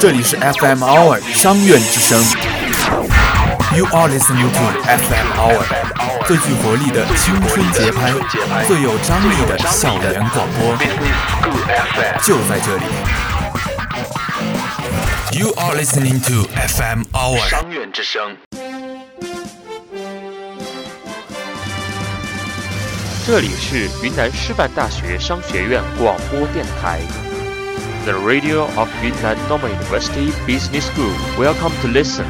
这里是 FM Hour 商院之声。You are listening to FM Hour，最具活力的青春节拍，最有张力的校园广播，就在这里。You are listening to FM Hour 商院之声。这里是云南师范大学商学院广播电台，The Radio of Yunnan Normal University Business School. Welcome to listen.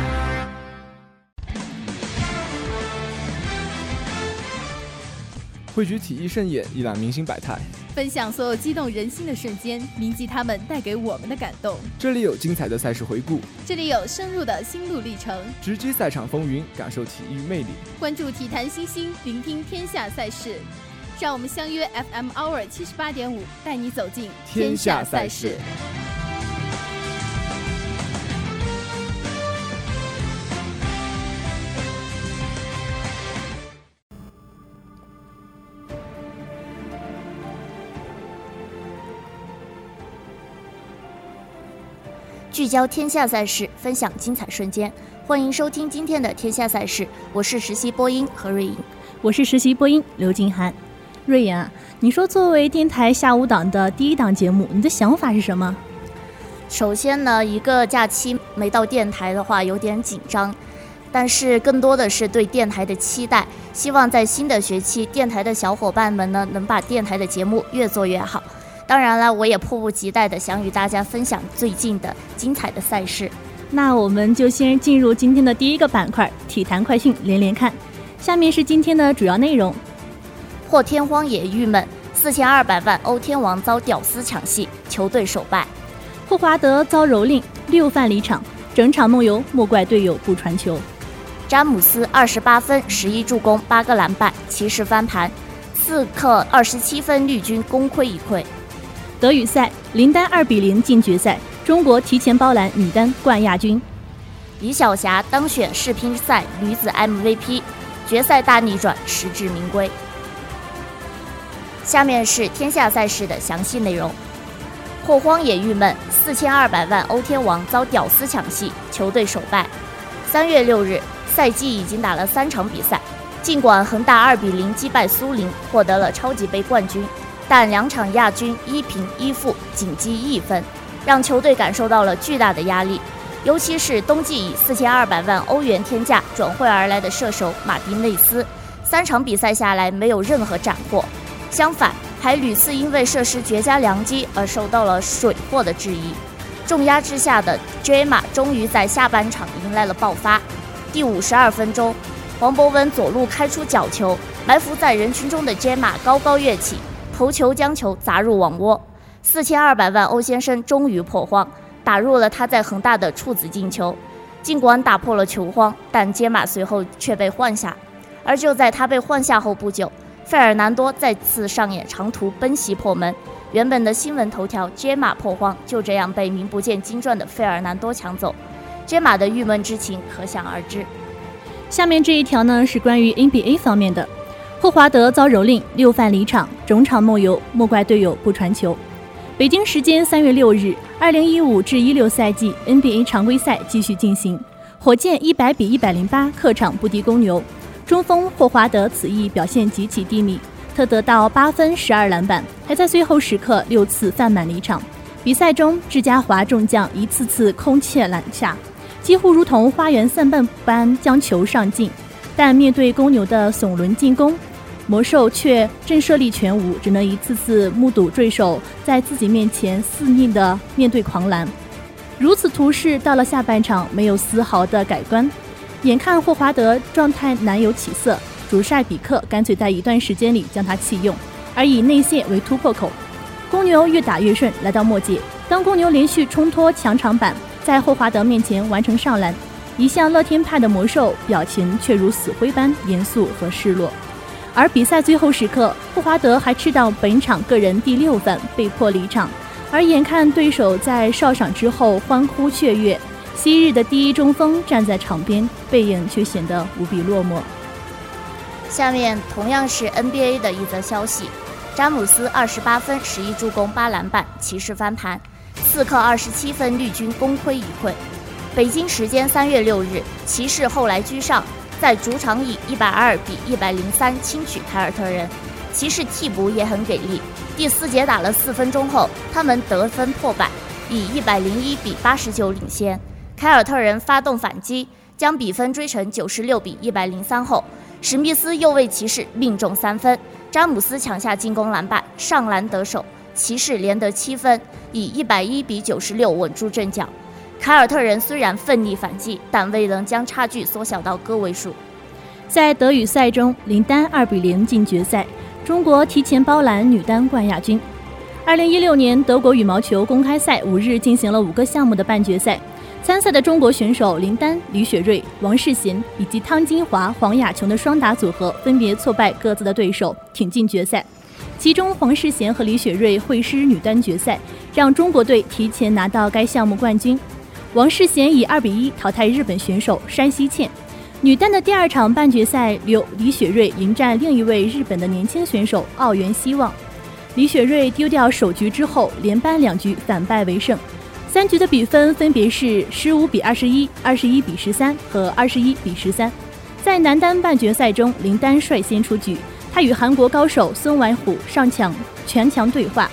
汇聚体育盛宴，一览明星百态，分享所有激动人心的瞬间，铭记他们带给我们的感动。这里有精彩的赛事回顾，这里有深入的心路历程，直击赛场风云，感受体育魅力，关注体坛新星，聆听天下赛事。让我们相约 FM Hour 七十八点五，带你走进天下赛事。聚焦天下赛事，分享精彩瞬间。欢迎收听今天的天下赛事，我是实习播音何瑞颖，我是实习播音刘金涵。瑞妍啊，你说作为电台下午档的第一档节目，你的想法是什么？首先呢，一个假期没到电台的话，有点紧张，但是更多的是对电台的期待，希望在新的学期，电台的小伙伴们呢，能把电台的节目越做越好。当然了，我也迫不及待的想与大家分享最近的精彩的赛事。那我们就先进入今天的第一个板块——体坛快讯连连看。下面是今天的主要内容。破天荒也郁闷，四千二百万欧天王遭屌丝抢戏，球队首败。霍华德遭蹂躏，六犯离场，整场梦游莫怪队友不传球。詹姆斯二十八分，十一助攻，八个篮板，骑士翻盘。刺客二十七分，绿军功亏一篑。德语赛，林丹二比零进决赛，中国提前包揽女单冠亚军。李晓霞当选世乒赛女子 MVP，决赛大逆转，实至名归。下面是天下赛事的详细内容。霍荒也郁闷，四千二百万欧天王遭屌丝抢戏，球队首败。三月六日，赛季已经打了三场比赛，尽管恒大二比零击败苏宁，获得了超级杯冠军，但两场亚军一平一负，仅积一分，让球队感受到了巨大的压力。尤其是冬季以四千二百万欧元天价转会而来的射手马丁内斯，三场比赛下来没有任何斩获。相反，还屡次因为射失绝佳良机而受到了水货的质疑。重压之下的 J 马终于在下半场迎来了爆发。第五十二分钟，黄博文左路开出角球，埋伏在人群中的 J 马高高跃起，头球将球砸入网窝。四千二百万欧先生终于破荒，打入了他在恒大的处子进球。尽管打破了球荒，但杰马随后却被换下。而就在他被换下后不久，费尔南多再次上演长途奔袭破门，原本的新闻头条“杰马破荒”就这样被名不见经传的费尔南多抢走，杰马的郁闷之情可想而知。下面这一条呢是关于 NBA 方面的，霍华德遭蹂躏，六犯离场，整场梦游莫怪队友不传球。北京时间三月六日，二零一五至一六赛季 NBA 常规赛继续进行，火箭一百比一百零八客场不敌公牛。中锋霍华德此役表现极其低迷，他得到八分、十二篮板，还在最后时刻六次犯满离场。比赛中，智嘉华众将一次次空切篮下，几乎如同花园散弹般将球上进。但面对公牛的耸轮进攻，魔兽却震慑力全无，只能一次次目睹对手在自己面前肆意的面对狂澜。如此图势到了下半场，没有丝毫的改观。眼看霍华德状态难有起色，主帅比克干脆在一段时间里将他弃用，而以内线为突破口。公牛越打越顺，来到末节，当公牛连续冲脱墙场板，在霍华德面前完成上篮，一向乐天派的魔兽表情却如死灰般严肃和失落。而比赛最后时刻，霍华德还吃到本场个人第六分，被迫离场。而眼看对手在哨响之后欢呼雀跃。昔日的第一中锋站在场边，背影却显得无比落寞。下面同样是 NBA 的一则消息：詹姆斯二十八分、十一助攻、八篮板，骑士翻盘。四克二十七分，绿军功亏一篑。北京时间三月六日，骑士后来居上，在主场以一百二比一百零三轻取凯尔特人。骑士替补也很给力，第四节打了四分钟后，他们得分破百，以一百零一比八十九领先。凯尔特人发动反击，将比分追成九十六比一百零三后，史密斯又为骑士命中三分，詹姆斯抢下进攻篮板，上篮得手，骑士连得七分，以一百一比九十六稳住阵脚。凯尔特人虽然奋力反击，但未能将差距缩小到个位数。在德语赛中，林丹二比零进决赛，中国提前包揽女单冠亚军。二零一六年德国羽毛球公开赛五日进行了五个项目的半决赛，参赛的中国选手林丹、李雪芮、王适娴以及汤金华、黄雅琼的双打组合分别挫败各自的对手，挺进决赛。其中，黄适娴和李雪芮会师女单决赛，让中国队提前拿到该项目冠军。王适娴以二比一淘汰日本选手山西茜。女单的第二场半决赛，由李雪芮迎战另一位日本的年轻选手奥原希望。李雪芮丢掉首局之后，连扳两局反败为胜，三局的比分分别是十五比二十一、二十一比十三和二十一比十三。在男单半决赛中，林丹率先出局，他与韩国高手孙婉虎上抢全强对话。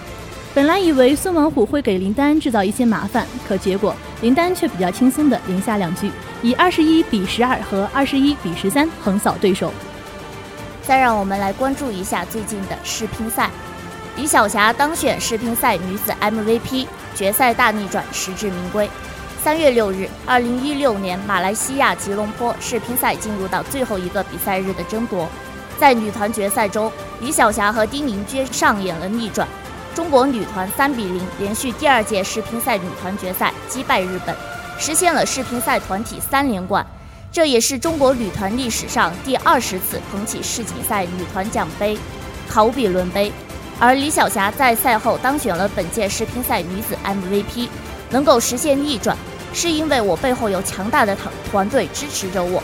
本来以为孙王虎会给林丹制造一些麻烦，可结果林丹却比较轻松地连下两局，以二十一比十二和二十一比十三横扫对手。再让我们来关注一下最近的世乒赛，李晓霞当选世乒赛女子 MVP，决赛大逆转，实至名归。三月六日，二零一六年马来西亚吉隆坡世乒赛进入到最后一个比赛日的争夺，在女团决赛中，李晓霞和丁宁娟上演了逆转。中国女团三比零连续第二届世乒赛女团决赛击败日本，实现了世乒赛团体三连冠。这也是中国女团历史上第二十次捧起世锦赛女团奖杯——考比伦杯。而李晓霞在赛后当选了本届世乒赛女子 MVP，能够实现逆转，是因为我背后有强大的团团队支持着我。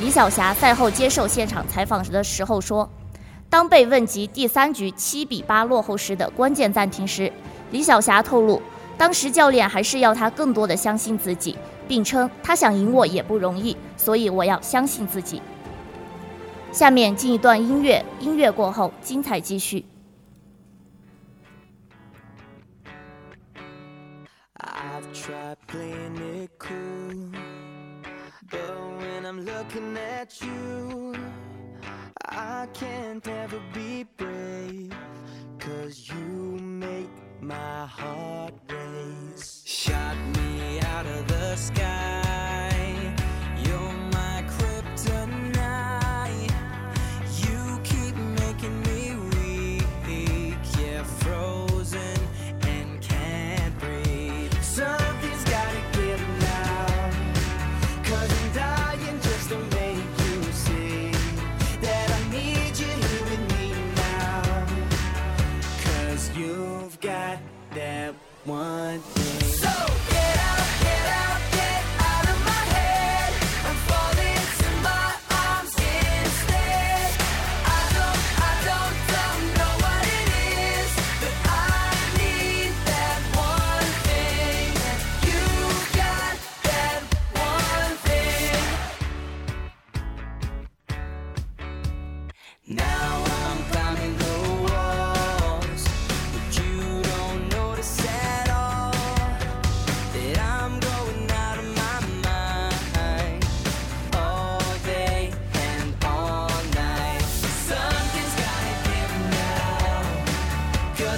李晓霞赛后接受现场采访时的时候说。当被问及第三局七比八落后时的关键暂停时，李晓霞透露，当时教练还是要他更多的相信自己，并称他想赢我也不容易，所以我要相信自己。下面进一段音乐，音乐过后精彩继续。try playing it cool. But when I'm looking at you I can't ever be brave. Cause you make my heart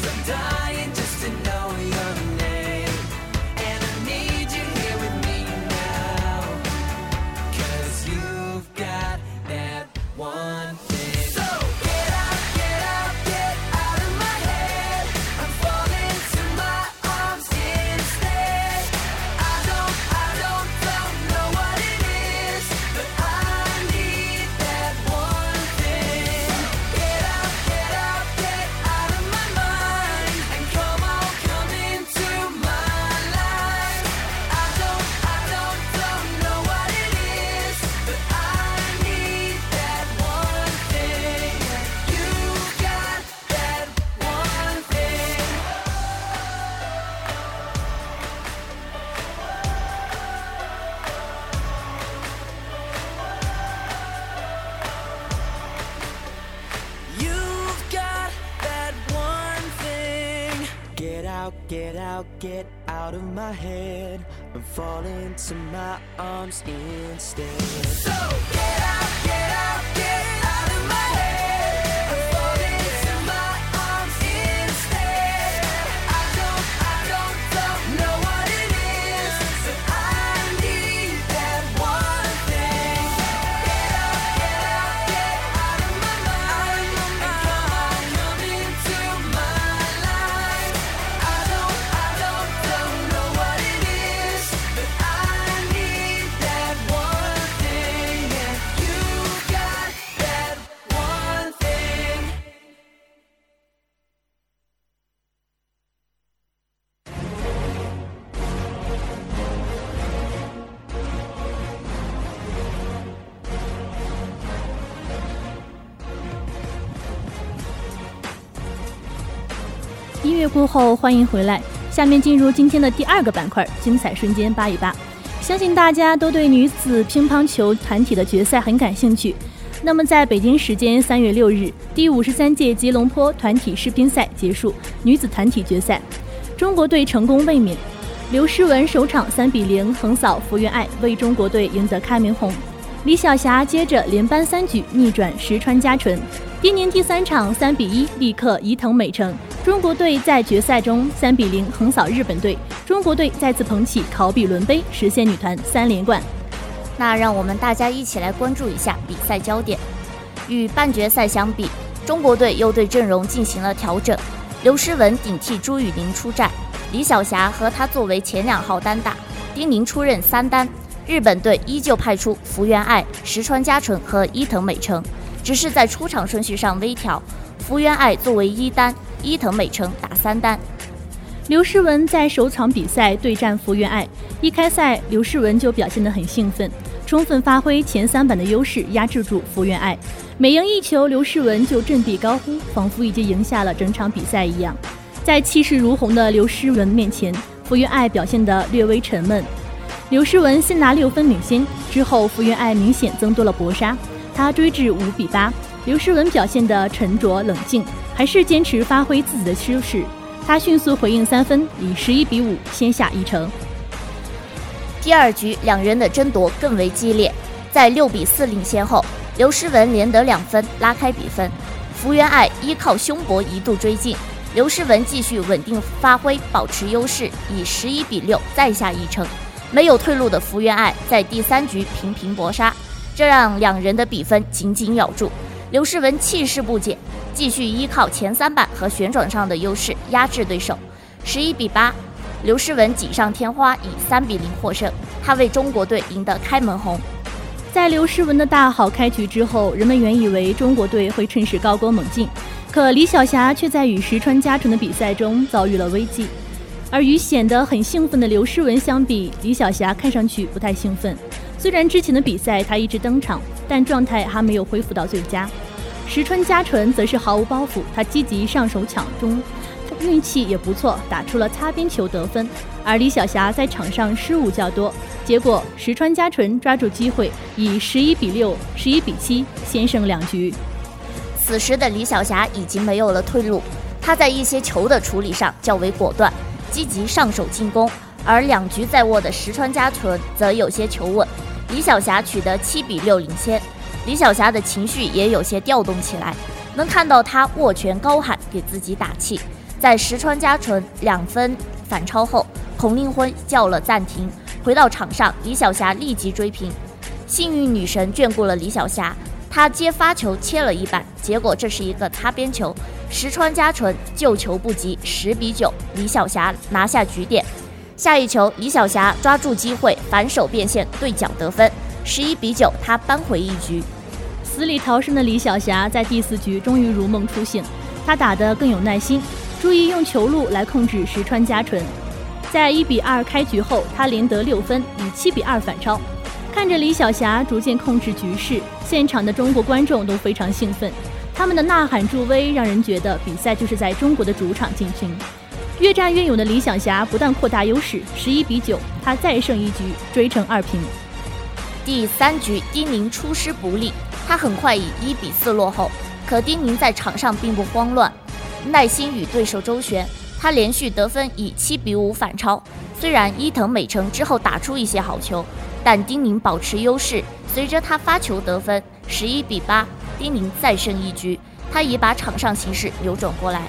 Cause I'm dying fall into my arms instead. 过后，欢迎回来。下面进入今天的第二个板块——精彩瞬间扒一扒。相信大家都对女子乒乓球团体的决赛很感兴趣。那么，在北京时间三月六日，第五十三届吉隆坡团体世乒赛结束，女子团体决赛，中国队成功卫冕。刘诗雯首场三比零横扫福原爱，为中国队赢得开门红。李晓霞接着连扳三局，逆转石川佳纯。丁宁第三场三比一力克伊藤美诚，中国队在决赛中三比零横扫日本队，中国队再次捧起考比伦杯，实现女团三连冠。那让我们大家一起来关注一下比赛焦点。与半决赛相比，中国队又对阵容进行了调整。刘诗雯顶替朱雨玲出战，李晓霞和她作为前两号单打，丁宁出任三单。日本队依旧派出福原爱、石川佳纯和伊藤美诚，只是在出场顺序上微调，福原爱作为一单，伊藤美诚打三单。刘诗雯在首场比赛对战福原爱，一开赛刘诗雯就表现得很兴奋，充分发挥前三板的优势，压制住福原爱。每赢一球，刘诗雯就振臂高呼，仿佛已经赢下了整场比赛一样。在气势如虹的刘诗雯面前，福原爱表现得略微沉闷。刘诗雯先拿六分领先，之后福原爱明显增多了搏杀，她追至五比八。刘诗雯表现得沉着冷静，还是坚持发挥自己的优势。他迅速回应三分，以十一比五先下一城。第二局两人的争夺更为激烈，在六比四领先后，刘诗雯连得两分拉开比分。福原爱依靠胸搏一度追进，刘诗雯继续稳定发挥，保持优势，以十一比六再下一城。没有退路的福原爱在第三局频频搏杀，这让两人的比分紧紧咬住。刘诗雯气势不减，继续依靠前三板和旋转上的优势压制对手，十一比八，刘诗雯锦上添花，以三比零获胜，她为中国队赢得开门红。在刘诗雯的大好开局之后，人们原以为中国队会趁势高歌猛进，可李晓霞却在与石川佳纯的比赛中遭遇了危机。而与显得很兴奋的刘诗雯相比，李晓霞看上去不太兴奋。虽然之前的比赛她一直登场，但状态还没有恢复到最佳。石川佳纯则是毫无包袱，他积极上手抢中，运气也不错，打出了擦边球得分。而李晓霞在场上失误较多，结果石川佳纯抓住机会，以十一比六、十一比七先胜两局。此时的李晓霞已经没有了退路，她在一些球的处理上较为果断。积极上手进攻，而两局在握的石川佳纯则有些求稳，李晓霞取得七比六领先。李晓霞的情绪也有些调动起来，能看到她握拳高喊给自己打气。在石川佳纯两分反超后，孔令辉叫了暂停，回到场上，李晓霞立即追平。幸运女神眷顾了李晓霞，她接发球切了一板，结果这是一个擦边球。石川佳纯救球不及，十比九，李晓霞拿下局点。下一球，李晓霞抓住机会反手变线对角得分，十一比九，她扳回一局。死里逃生的李晓霞在第四局终于如梦初醒，她打得更有耐心，注意用球路来控制石川佳纯。在一比二开局后，她连得六分，以七比二反超。看着李晓霞逐渐控制局势，现场的中国观众都非常兴奋。他们的呐喊助威，让人觉得比赛就是在中国的主场进行。越战越勇的李晓霞不但扩大优势，十一比九，她再胜一局，追成二平。第三局，丁宁出师不利，她很快以一比四落后。可丁宁在场上并不慌乱，耐心与对手周旋，他连续得分以七比五反超。虽然伊藤美诚之后打出一些好球，但丁宁保持优势。随着他发球得分十一比八，丁宁再胜一局，他已把场上形势扭转过来。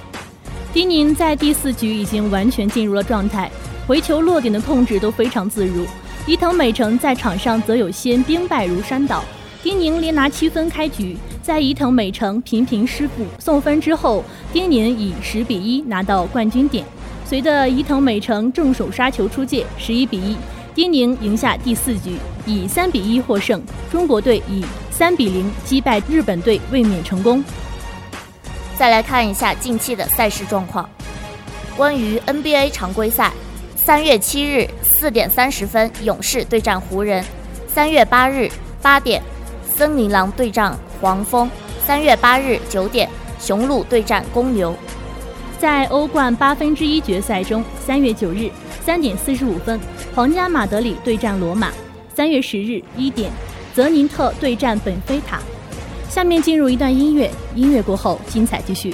丁宁在第四局已经完全进入了状态，回球落点的控制都非常自如。伊藤美诚在场上则有些兵败如山倒。丁宁连拿七分开局，在伊藤美诚频频失误送分之后，丁宁以十比一拿到冠军点。随着伊藤美诚正手杀球出界，十一比一，丁宁赢下第四局，以三比一获胜。中国队以三比零击败日本队，卫冕成功。再来看一下近期的赛事状况。关于 NBA 常规赛，三月七日四点三十分，勇士对战湖人；三月八日八点，森林狼对战黄蜂；三月八日九点，雄鹿对战公牛。在欧冠八分之一决赛中，三月九日三点四十五分，皇家马德里对战罗马；三月十日一点，泽宁特对战本菲塔。下面进入一段音乐，音乐过后精彩继续。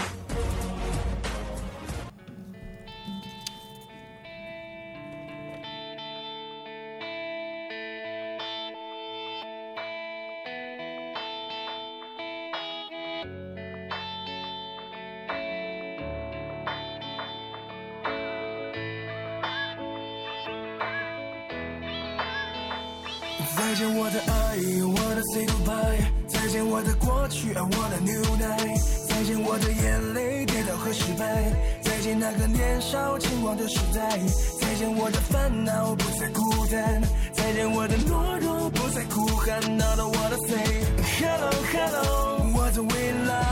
我的过去，I wanna new night。再见我的眼泪，跌倒和失败。再见那个年少轻狂的时代。再见我的烦恼，不再孤单。再见我的懦弱，不再哭喊。Now I wanna say hello hello，我的未来。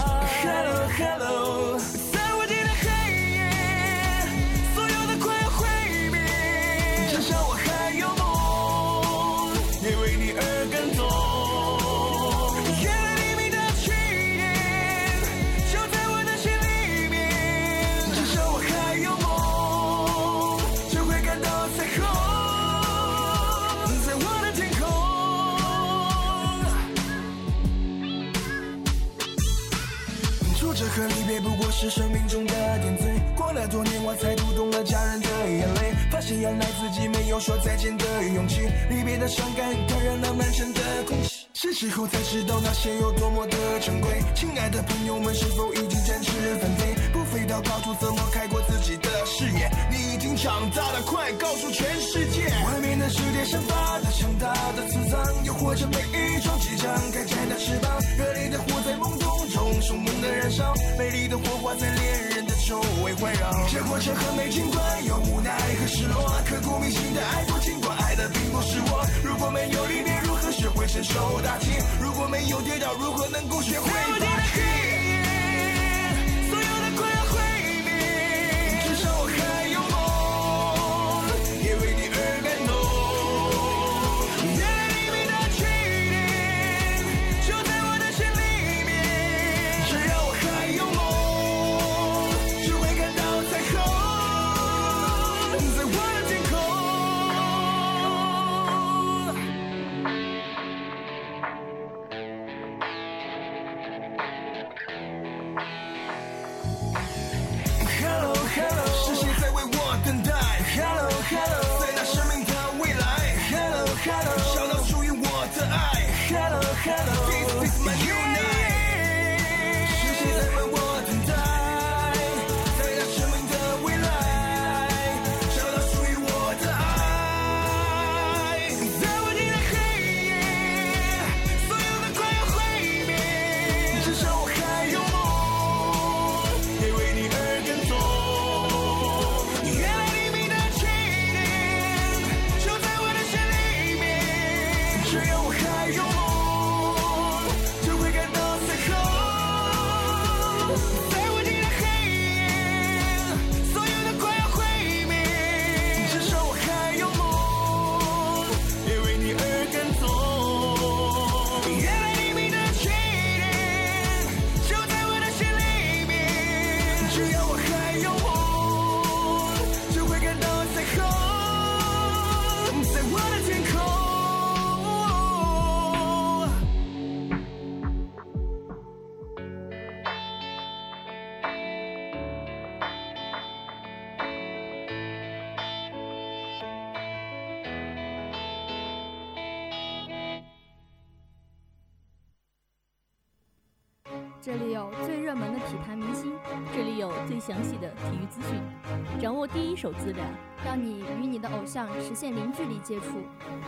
Hello hello，是生命中的点缀。过了多年，我才读懂了家人的眼泪，发现原来自己没有说再见的勇气。离别的伤感感染了满身的空气，是时候才知道那些有多么的珍贵。亲爱的朋友们，是否已经展翅纷飞？不飞到高处，怎么开阔自己的视野？你已经长大了，快告诉全世界！外面的世界散发着强大的磁场，诱惑着每一种即将开展的翅膀。热烈的火在梦凶猛的燃烧，美丽的火花在恋人的周围环绕。这过程很美，尽管有无奈和失落，刻骨铭心的爱过，尽管爱的并不是我。如果没有离别，如何学会承受打击？如果没有跌倒，如何能够学会热门的体坛明星，这里有最详细的体育资讯，掌握第一手资料，让你与你的偶像实现零距离接触。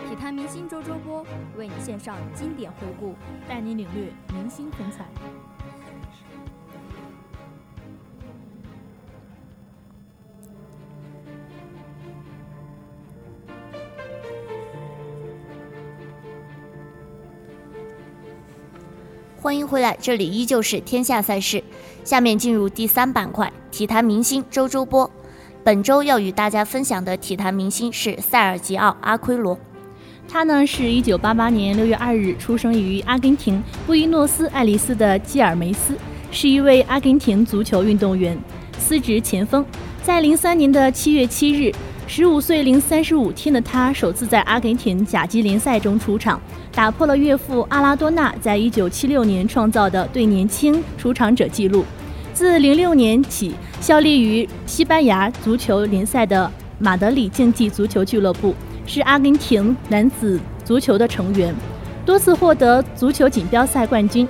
体坛明星周周播为你献上经典回顾，带你领略明星风采。欢迎回来，这里依旧是天下赛事。下面进入第三板块，体坛明星周周播。本周要与大家分享的体坛明星是塞尔吉奥·阿奎罗。他呢是一九八八年六月二日出生于阿根廷布宜诺斯艾利斯的基尔梅斯，是一位阿根廷足球运动员，司职前锋。在零三年的七月七日，十五岁零三十五天的他首次在阿根廷甲级联赛中出场。打破了岳父阿拉多纳在一九七六年创造的对年轻出场者纪录。自零六年起，效力于西班牙足球联赛的马德里竞技足球俱乐部是阿根廷男子足球的成员，多次获得足球锦标赛冠军。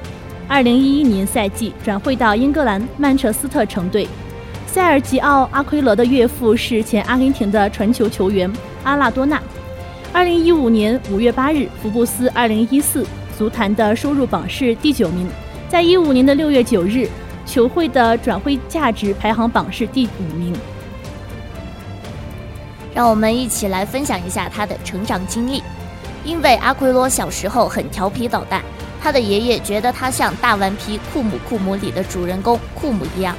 二零一一年赛季转会到英格兰曼彻斯特城队。塞尔吉奥·阿奎罗的岳父是前阿根廷的传球球员阿拉多纳。二零一五年五月八日，福布斯二零一四足坛的收入榜是第九名。在一五年的六月九日，球会的转会价值排行榜是第五名。让我们一起来分享一下他的成长经历。因为阿奎罗小时候很调皮捣蛋，他的爷爷觉得他像大顽皮库姆库姆里的主人公库姆一样。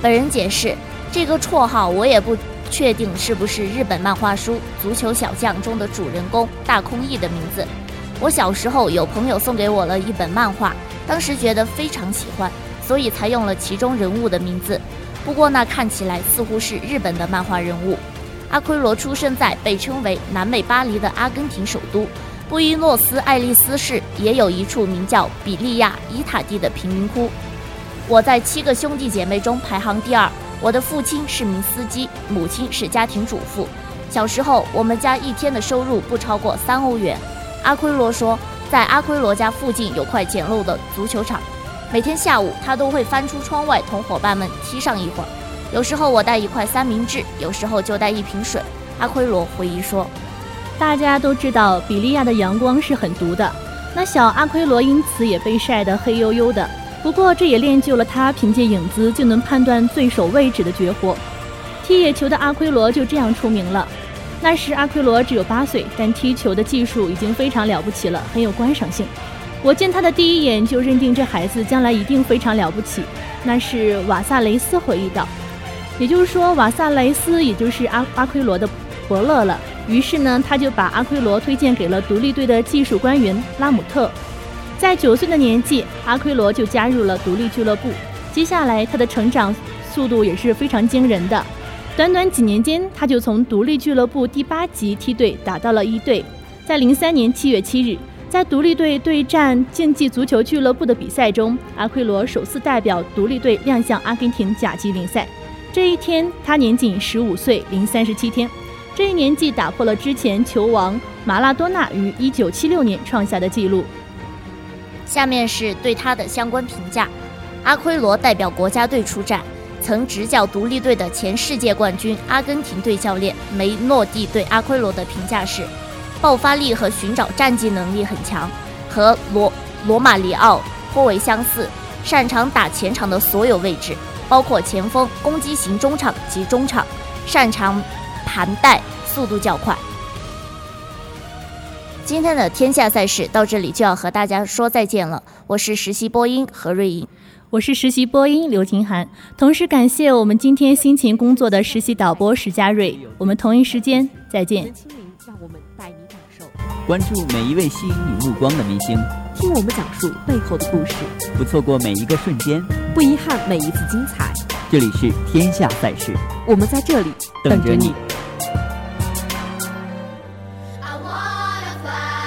本人解释，这个绰号我也不。确定是不是日本漫画书《足球小将》中的主人公大空翼的名字？我小时候有朋友送给我了一本漫画，当时觉得非常喜欢，所以才用了其中人物的名字。不过那看起来似乎是日本的漫画人物。阿奎罗出生在被称为南美巴黎的阿根廷首都布宜诺斯艾利斯市，也有一处名叫比利亚伊塔蒂的贫民窟。我在七个兄弟姐妹中排行第二。我的父亲是名司机，母亲是家庭主妇。小时候，我们家一天的收入不超过三欧元。阿奎罗说，在阿奎罗家附近有块简陋的足球场，每天下午他都会翻出窗外同伙伴们踢上一会儿。有时候我带一块三明治，有时候就带一瓶水。阿奎罗回忆说：“大家都知道，比利亚的阳光是很毒的，那小阿奎罗因此也被晒得黑黝黝的。”不过，这也练就了他凭借影子就能判断对手位置的绝活。踢野球的阿奎罗就这样出名了。那时阿奎罗只有八岁，但踢球的技术已经非常了不起了，很有观赏性。我见他的第一眼就认定这孩子将来一定非常了不起。那是瓦萨雷斯回忆道。也就是说，瓦萨雷斯也就是阿阿奎罗的伯乐了。于是呢，他就把阿奎罗推荐给了独立队的技术官员拉姆特。在九岁的年纪，阿奎罗就加入了独立俱乐部。接下来，他的成长速度也是非常惊人的。短短几年间，他就从独立俱乐部第八级梯队打到了一队。在零三年七月七日，在独立队对战竞技足球俱乐部的比赛中，阿奎罗首次代表独立队亮相阿根廷甲级联赛。这一天，他年仅十五岁零三十七天。这一年纪打破了之前球王马拉多纳于一九七六年创下的纪录。下面是对他的相关评价：阿奎罗代表国家队出战，曾执教独立队的前世界冠军阿根廷队教练梅诺蒂对阿奎罗的评价是：爆发力和寻找战绩能力很强，和罗罗马里奥颇为相似，擅长打前场的所有位置，包括前锋、攻击型中场及中场，擅长盘带，速度较快。今天的天下赛事到这里就要和大家说再见了。我是实习播音何瑞颖，我是实习播音刘婷涵，同时感谢我们今天辛勤工作的实习导播石佳瑞。我们同一时间再见。让我们带你感受，关注每一位吸引你目光的明星，听我们讲述背后的故事，不错过每一个瞬间，不遗憾每一次精彩。这里是天下赛事，我们在这里等着你。I bought fire.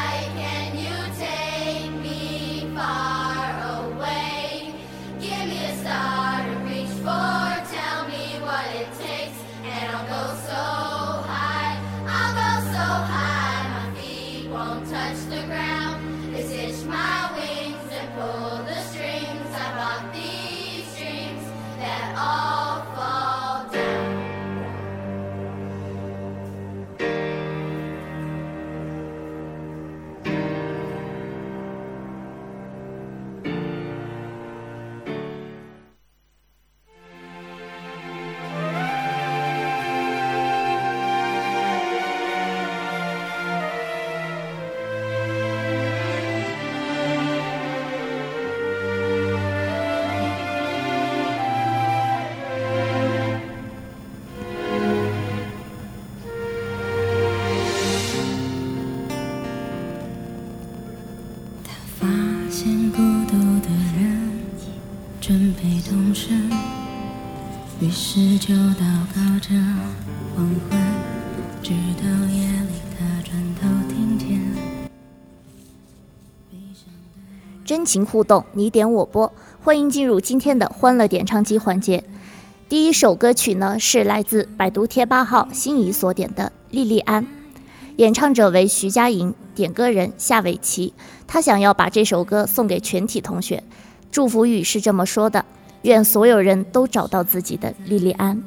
真情互动，你点我播。欢迎进入今天的欢乐点唱机环节。第一首歌曲呢，是来自百度贴吧号心仪所点的莉莉安。演唱者为徐佳莹，点歌人夏伟琪。他想要把这首歌送给全体同学。祝福语是这么说的：愿所有人都找到自己的莉莉安。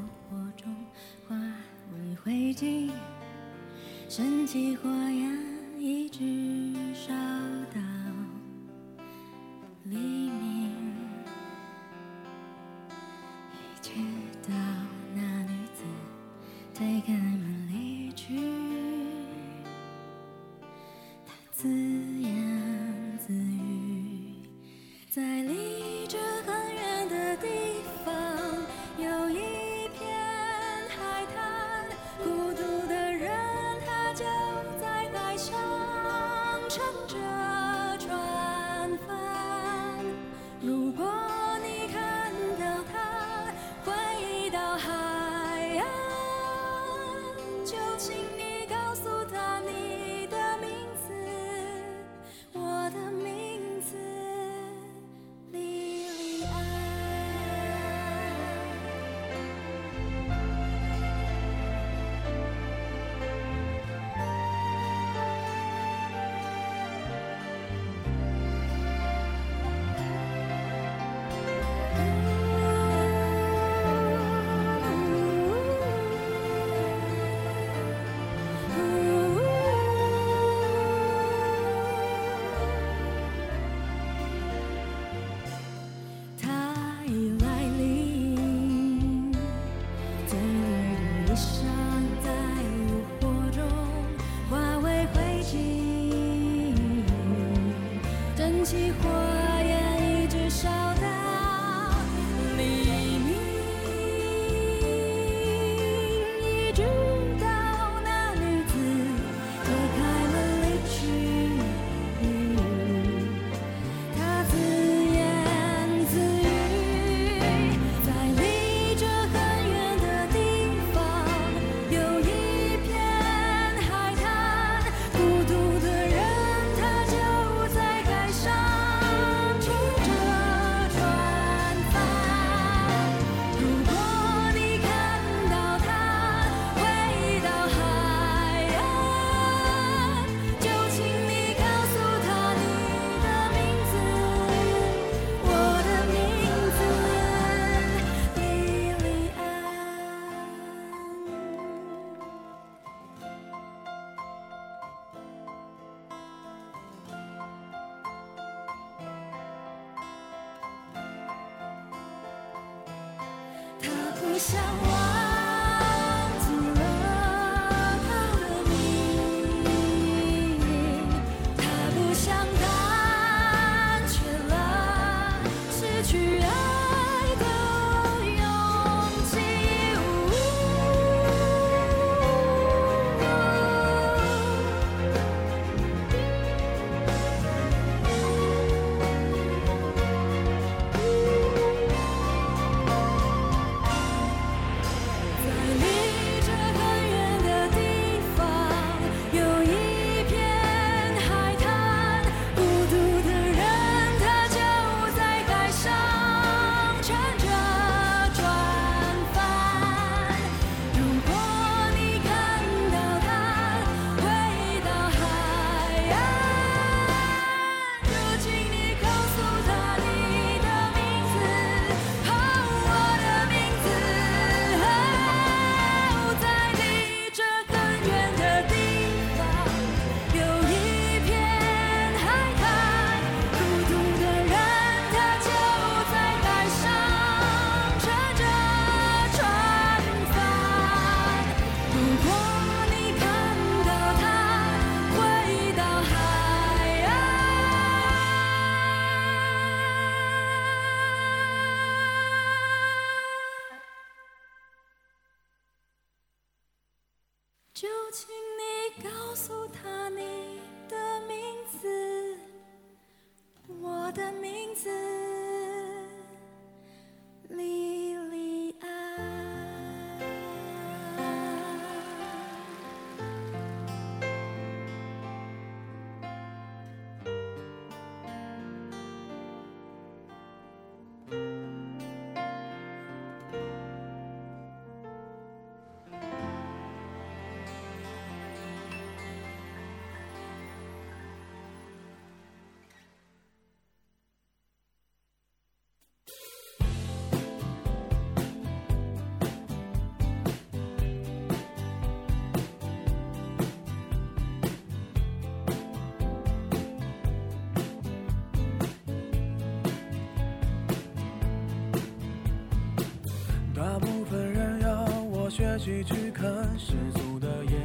学习去看世俗的眼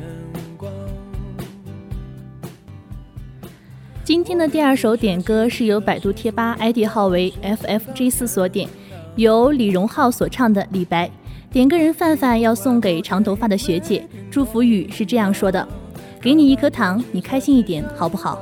光。今天的第二首点歌是由百度贴吧 ID 号为 ffg 四所点，由李荣浩所唱的《李白》。点歌人范范要送给长头发的学姐，祝福语是这样说的：“给你一颗糖，你开心一点，好不好？”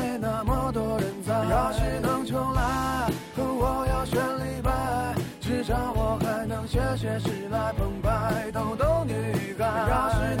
还能写写诗来澎湃，逗逗女孩。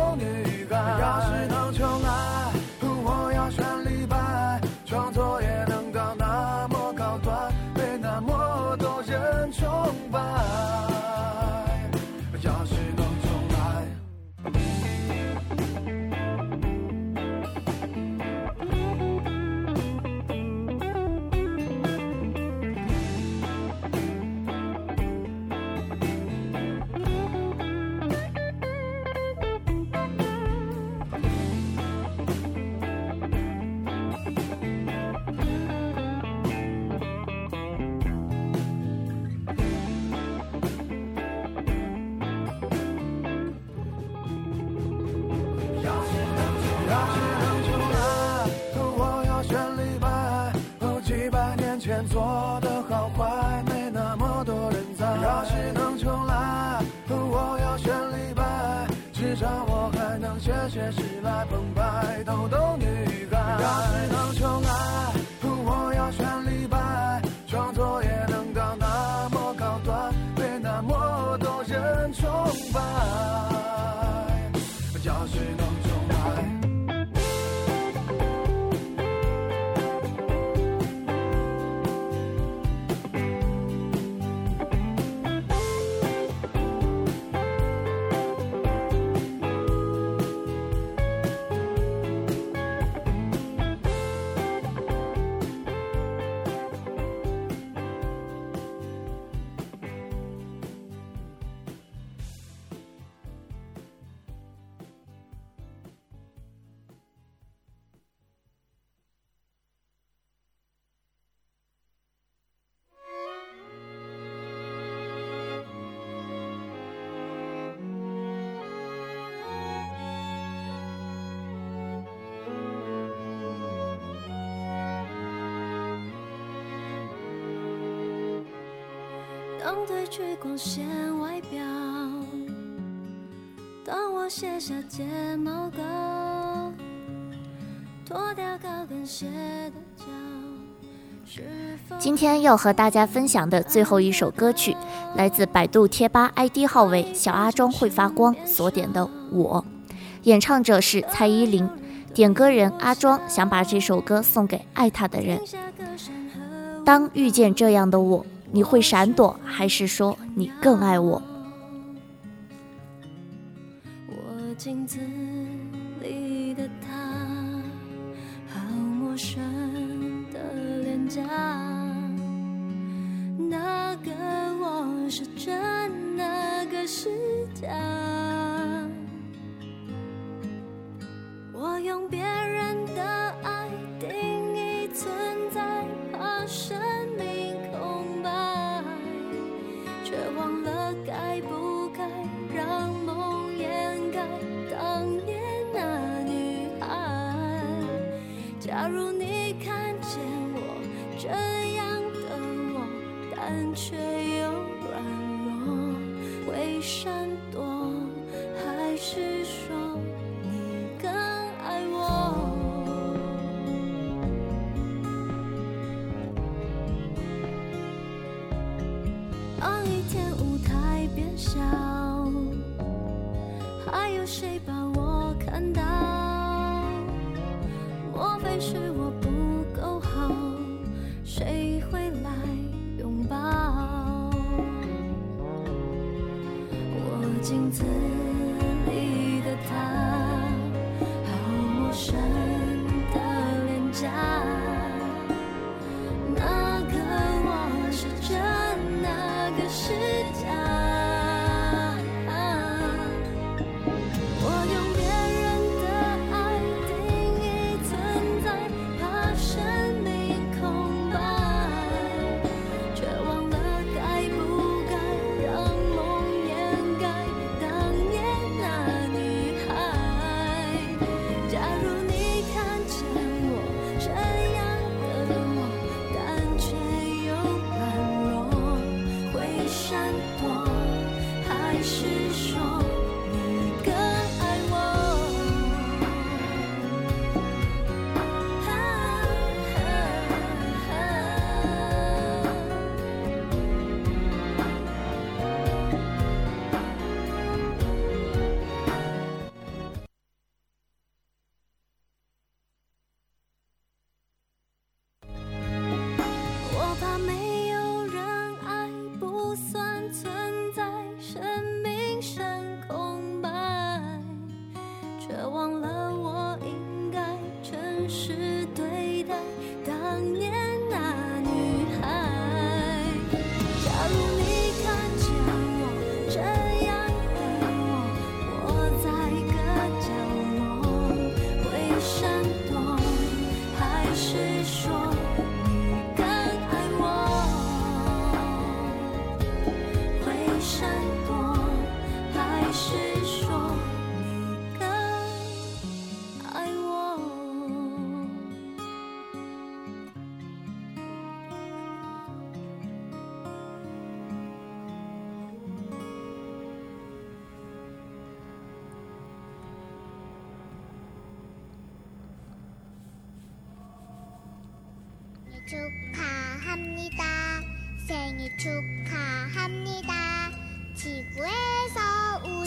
当褪去光鲜外表，当我卸下睫毛膏，脱掉高跟鞋的脚，今天要和大家分享的最后一首歌曲，来自百度贴吧 ID 号为“小阿庄会发光”所点的《我》，演唱者是蔡依林，点歌人阿庄想把这首歌送给爱他的人。当遇见这样的我，你会闪躲，还是说你更爱我？镜子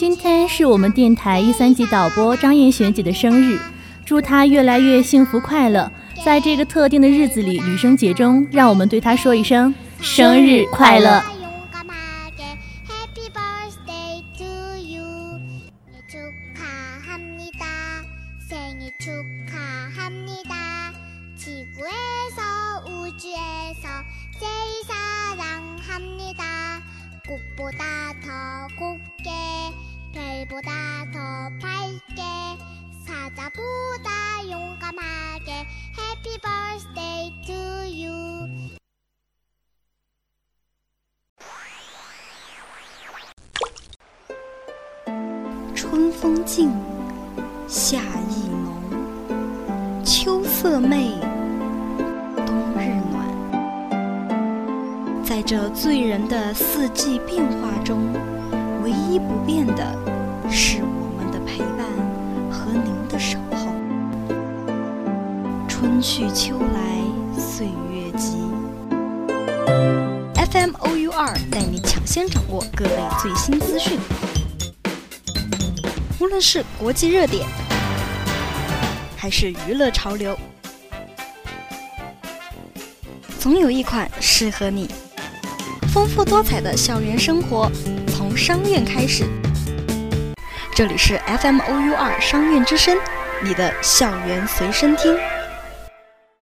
今天是我们电台一三级导播张艳璇姐的生日，祝她越来越幸福快乐。在这个特定的日子里，女生节中，让我们对她说一声生日快乐！용감하게 Happy birthday to you. 생일 축하합니다. 생일 축하합니다. 지구에서 우주에서 제일 사랑합니다. 꽃보다 더 곱게 별보다 더 밝게 사자보다 용감하게 Happy birthday to you. 春风劲，夏意浓，秋色媚，冬日暖。在这醉人的四季变化中，唯一不变的 是我们的陪伴和您的守候。春去秋来，岁月急。FM OU 二带你抢先掌握各类最新资讯。无论是国际热点，还是娱乐潮流，总有一款适合你。丰富多彩的校园生活，从商院开始。这里是 FM OU 二商院之声，你的校园随身听。